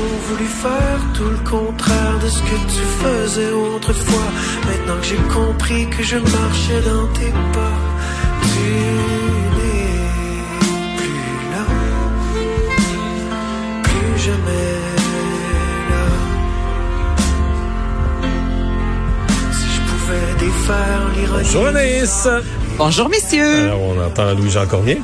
toujours voulu faire tout le contraire de ce que tu faisais autrefois. Maintenant que j'ai compris que je marchais dans tes pas, tu n'es plus là, plus jamais là. Si je pouvais défaire l'ironie. Bonjour Anaïs. Bonjour, messieurs. Alors, on entend Louis-Jean Cormier.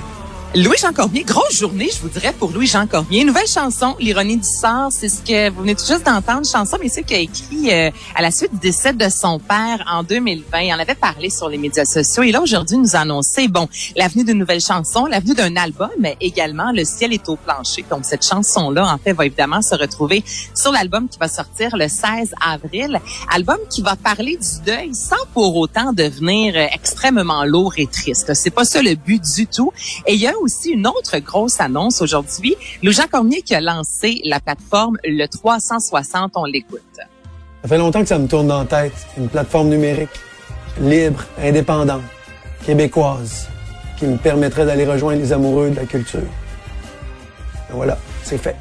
Louis-Jean Cormier, grosse journée, je vous dirais, pour Louis-Jean Cormier. Nouvelle chanson, L'ironie du sort, c'est ce que vous venez tout juste d'entendre. Chanson, mais c'est qu'il a écrit euh, à la suite du décès de son père en 2020. Il en avait parlé sur les médias sociaux. Et là, aujourd'hui, nous annonçait, bon, l'avenue d'une nouvelle chanson, l'avenue d'un album, mais également Le ciel est au plancher. Donc, cette chanson-là, en fait, va évidemment se retrouver sur l'album qui va sortir le 16 avril. Album qui va parler du deuil sans pour autant devenir euh, extrêmement lourd et triste. C'est pas ça le but du tout. Aussi une autre grosse annonce aujourd'hui. Louis-Jean Cormier qui a lancé la plateforme Le 360, on l'écoute. Ça fait longtemps que ça me tourne dans la tête. Une plateforme numérique, libre, indépendante, québécoise, qui me permettrait d'aller rejoindre les amoureux de la culture. Et voilà, c'est fait.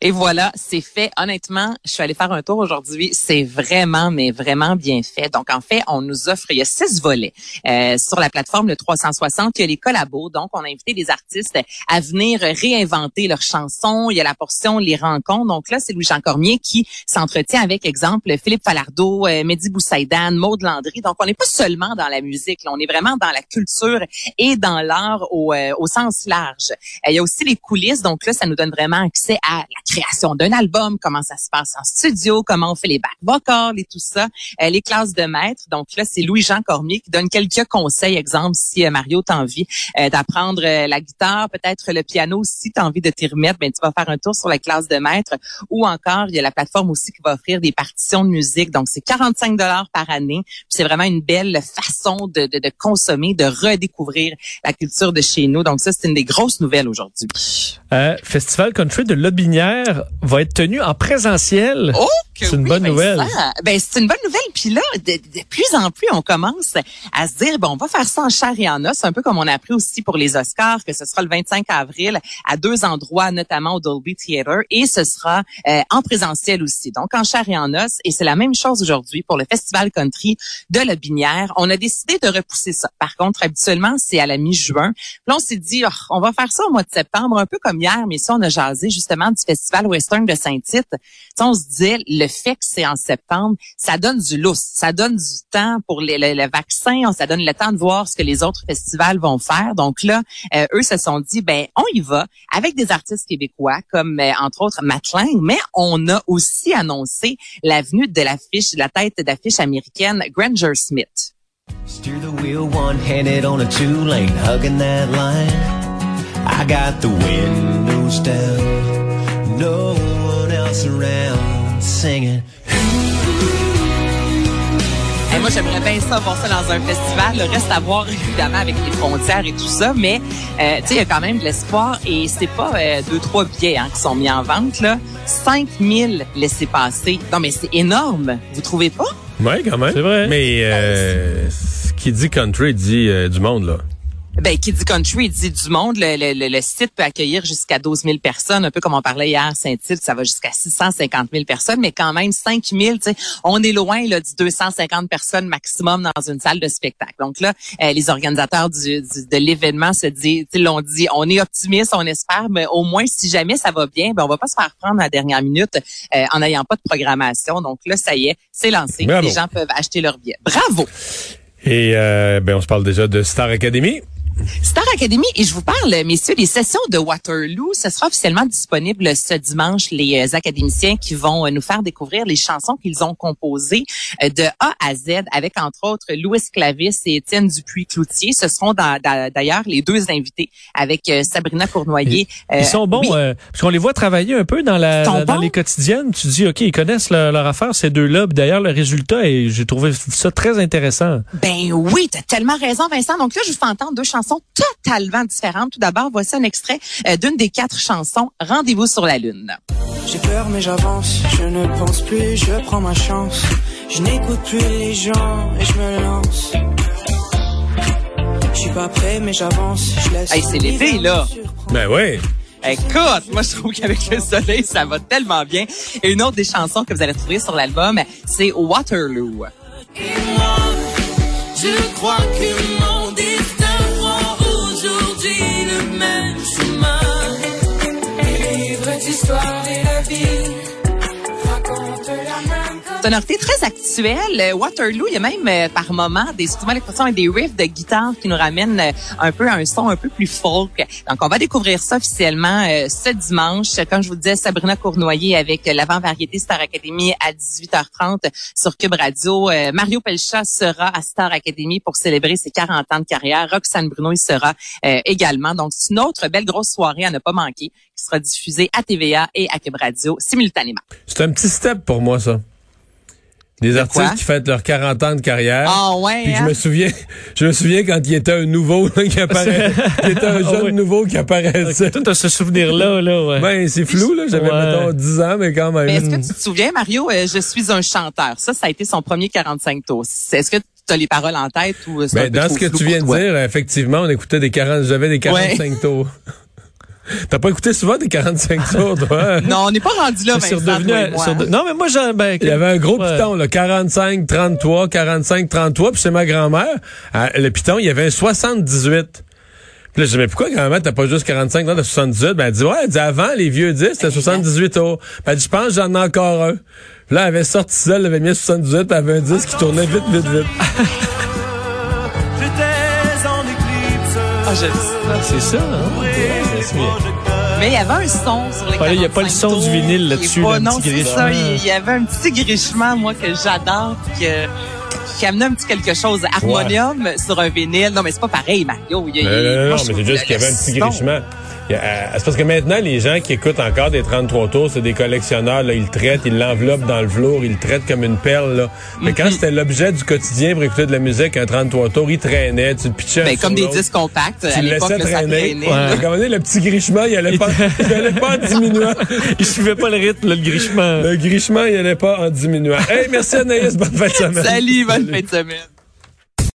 Et voilà, c'est fait. Honnêtement, je suis allée faire un tour aujourd'hui. C'est vraiment, mais vraiment bien fait. Donc, en fait, on nous offre, il y a six volets euh, sur la plateforme le 360. Il y a les collabos. Donc, on a invité des artistes à venir réinventer leurs chansons. Il y a la portion les rencontres. Donc là, c'est Louis-Jean Cormier qui s'entretient avec, exemple, Philippe Falardeau, euh, Mehdi Boussaïdan, Maude Landry. Donc, on n'est pas seulement dans la musique. Là, on est vraiment dans la culture et dans l'art au, euh, au sens large. Euh, il y a aussi les coulisses. Donc là, ça nous donne vraiment accès à la création d'un album, comment ça se passe en studio, comment on fait les back vocals et tout ça, euh, les classes de maître. Donc là, c'est Louis-Jean Cormier qui donne quelques conseils. Exemple, si euh, Mario t'as envie euh, d'apprendre euh, la guitare, peut-être le piano, si tu as envie de t'y remettre, ben tu vas faire un tour sur la classe de maître. Ou encore, il y a la plateforme aussi qui va offrir des partitions de musique. Donc c'est 45 dollars par année. C'est vraiment une belle façon de, de, de consommer, de redécouvrir la culture de chez nous. Donc ça, c'est une des grosses nouvelles aujourd'hui. Festival Country de Lobinière va être tenu en présentiel. Oh, C'est une oui, bonne Vincent. nouvelle. Ben c'est une bonne nouvelle. Puis là, de, de plus en plus, on commence à se dire bon, on va faire ça en chair et en os, un peu comme on a appris aussi pour les Oscars, que ce sera le 25 avril à deux endroits, notamment au Dolby Theatre, et ce sera euh, en présentiel aussi. Donc en chair et en os. Et c'est la même chose aujourd'hui pour le Festival Country de la Binière. On a décidé de repousser ça. Par contre, habituellement, c'est à la mi-juin. Puis Là, on s'est dit, oh, on va faire ça au mois de septembre, un peu comme hier, mais ça, on a jasé justement du Festival Western de Saint-Tite. On se disait, le fait que c'est en septembre, ça donne du lousse, ça donne du temps pour les, le, le vaccin, ça donne le temps de voir ce que les autres festivals vont faire. Donc là, euh, eux se sont dit, ben on y va avec des artistes québécois comme euh, entre autres Matt Lang, mais on a aussi annoncé l'avenue de la tête d'affiche américaine Granger Smith. Steer the wheel one-handed on a two-lane, hugging that line. I got the windows down, no one else around, singing. Moi, j'aimerais bien ça voir ça dans un festival. Le reste à voir, évidemment, avec les frontières et tout ça. Mais, euh, tu sais, il y a quand même de l'espoir. Et c'est pas euh, deux, trois billets hein, qui sont mis en vente. là. 5000 laissés passer. Non, mais c'est énorme. Vous trouvez pas? Oui, quand même. C'est vrai. Mais euh, ce qui dit country dit euh, du monde, là. Ben, qui dit country, il dit du monde. Le, le- le- site peut accueillir jusqu'à 12 000 personnes, un peu comme on parlait hier, Saint-Tite, ça va jusqu'à 650 000 personnes, mais quand même 5 000, tu sais, on est loin là, du 250 personnes maximum dans une salle de spectacle. Donc là, euh, les organisateurs du, du- de l'événement se disent, l'ont dit, on est optimiste, on espère, mais au moins si jamais ça va bien, ben on va pas se faire prendre à la dernière minute euh, en n'ayant pas de programmation. Donc là, ça y est, c'est lancé. Bravo. Les gens peuvent acheter leur billet. Bravo. Et euh, ben, on se parle déjà de Star Academy. Star Academy, et je vous parle, messieurs, des sessions de Waterloo. Ce sera officiellement disponible ce dimanche. Les euh, académiciens qui vont euh, nous faire découvrir les chansons qu'ils ont composées euh, de A à Z, avec entre autres Louis Clavis et Étienne Dupuis-Cloutier. Ce seront da- da- d'ailleurs les deux invités avec Sabrina Cournoyer. Ils sont bons, oui. euh, parce qu'on les voit travailler un peu dans la dans bons. les quotidiennes. Tu dis, ok, ils connaissent leur, leur affaire ces deux-là. D'ailleurs, le résultat, et j'ai trouvé ça très intéressant. Ben oui, t'as tellement raison, Vincent. Donc là, je vous fais entendre deux chansons totalement différentes. Tout d'abord, voici un extrait euh, d'une des quatre chansons, Rendez-vous sur la Lune. J'ai peur mais j'avance, je ne pense plus, je prends ma chance. Je n'écoute plus les gens et je me lance. Je suis pas prêt mais j'avance, je laisse. Hey, c'est l'été, là. Ben oui. Écoute, moi je trouve qu'avec le soleil, ça va tellement bien. Et une autre des chansons que vous allez trouver sur l'album, c'est Waterloo. Je crois que sonorité très actuelle. Euh, Waterloo, il y a même euh, par moment des souvent l'expression des riffs de guitare qui nous ramènent euh, un peu à un son un peu plus folk. Donc on va découvrir ça officiellement ce dimanche. Comme je vous disais, Sabrina Cournoyer avec l'avant-variété Star Academy à 18h30 sur Cube Radio. Mario Pelcha sera à Star Academy pour célébrer ses 40 ans de carrière. Roxane Bruno il sera également. Donc c'est une autre belle grosse soirée à ne pas manquer qui sera diffusée à TVA et à Cube Radio simultanément. C'est un petit step pour moi ça. Des artistes qui fêtent leurs 40 ans de carrière. Ah ouais. Puis je me hein? souviens, je me souviens quand il était un nouveau qui apparaissait, il était un jeune nouveau qui apparaissait. Tout ce souvenir là là ouais. Ben c'est flou là, j'avais mettons 10 ans mais quand même. Mais est-ce que tu te souviens Mario, euh, je suis un chanteur. Ça ça a été son premier 45 tours. Est-ce que tu as les paroles en tête ou ben, dans ce que tu viens de dire, effectivement, on écoutait des 40 j'avais des 45 tours. T'as pas écouté souvent des 45 tours, toi? non, on n'est pas rendu là, Vincent, Non, mais moi, j'en, ben, Il y avait un gros piton, là, 45, 33, 45, 33, puis c'est ma grand-mère. Le piton, il y avait un 78. Puis là, je dis, mais pourquoi grand-mère, t'as pas juste 45, non, t'as 78? Ben, elle dit, ouais, elle dit, avant, les vieux 10, c'était 78 tours. Ben, elle dit, je pense j'en ai encore un. Puis là, elle avait sorti ça, elle avait mis 78, puis elle avait un disque qui tournait vite, vite, vite. Ah, c'est ça, hein? Mais il y avait un son sur les Il n'y a pas le son du vinyle là-dessus. non, c'est ça. Il y avait un petit grichement, moi, que j'adore, que qui amenait un petit quelque chose. Harmonium sur un vinyle. Non, mais c'est pas pareil, Mario. Il y a, non, non, mais c'est juste qu'il y avait un petit grichement. Euh, c'est parce que maintenant, les gens qui écoutent encore des 33 tours, c'est des collectionneurs. Là, ils le traitent, ils l'enveloppent dans le velours, ils le traitent comme une perle. Là. Mais quand mhm. c'était l'objet du quotidien pour écouter de la musique, un 33 tours, il traînait, tu le pitchais. Ben, comme des disques compacts. Tu le laissais traîner. Ouais. le petit grichement, il allait pas, il allait pas en diminuant. il suivait pas le rythme, le grichement. Le grichement, il allait pas en diminuant. Hey, merci Anaïs, bonne fin de semaine. Salut, bonne fin de semaine.